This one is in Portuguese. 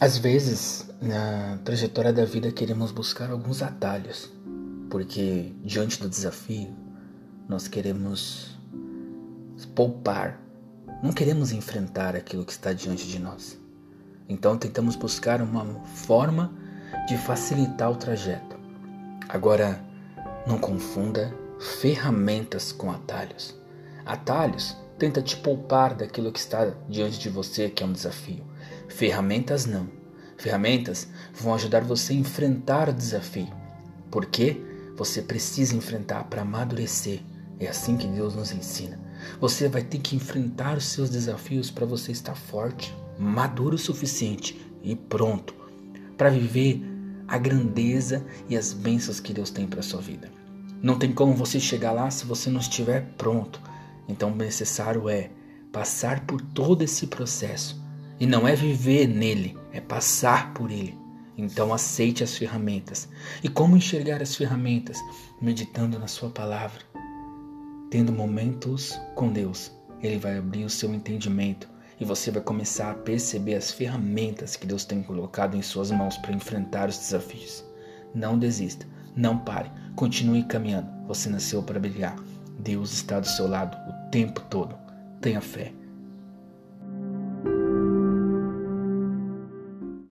Às vezes, na trajetória da vida, queremos buscar alguns atalhos, porque diante do desafio, nós queremos poupar, não queremos enfrentar aquilo que está diante de nós. Então, tentamos buscar uma forma de facilitar o trajeto. Agora, não confunda ferramentas com atalhos. Atalhos tenta te poupar daquilo que está diante de você, que é um desafio. Ferramentas não. Ferramentas vão ajudar você a enfrentar o desafio. Porque você precisa enfrentar para amadurecer. É assim que Deus nos ensina. Você vai ter que enfrentar os seus desafios para você estar forte, maduro o suficiente e pronto para viver a grandeza e as bênçãos que Deus tem para sua vida. Não tem como você chegar lá se você não estiver pronto. Então, o necessário é passar por todo esse processo. E não é viver nele, é passar por ele. Então, aceite as ferramentas. E como enxergar as ferramentas? Meditando na Sua palavra, tendo momentos com Deus. Ele vai abrir o seu entendimento e você vai começar a perceber as ferramentas que Deus tem colocado em suas mãos para enfrentar os desafios. Não desista, não pare, continue caminhando. Você nasceu para brilhar. Deus está do seu lado o tempo todo. Tenha fé.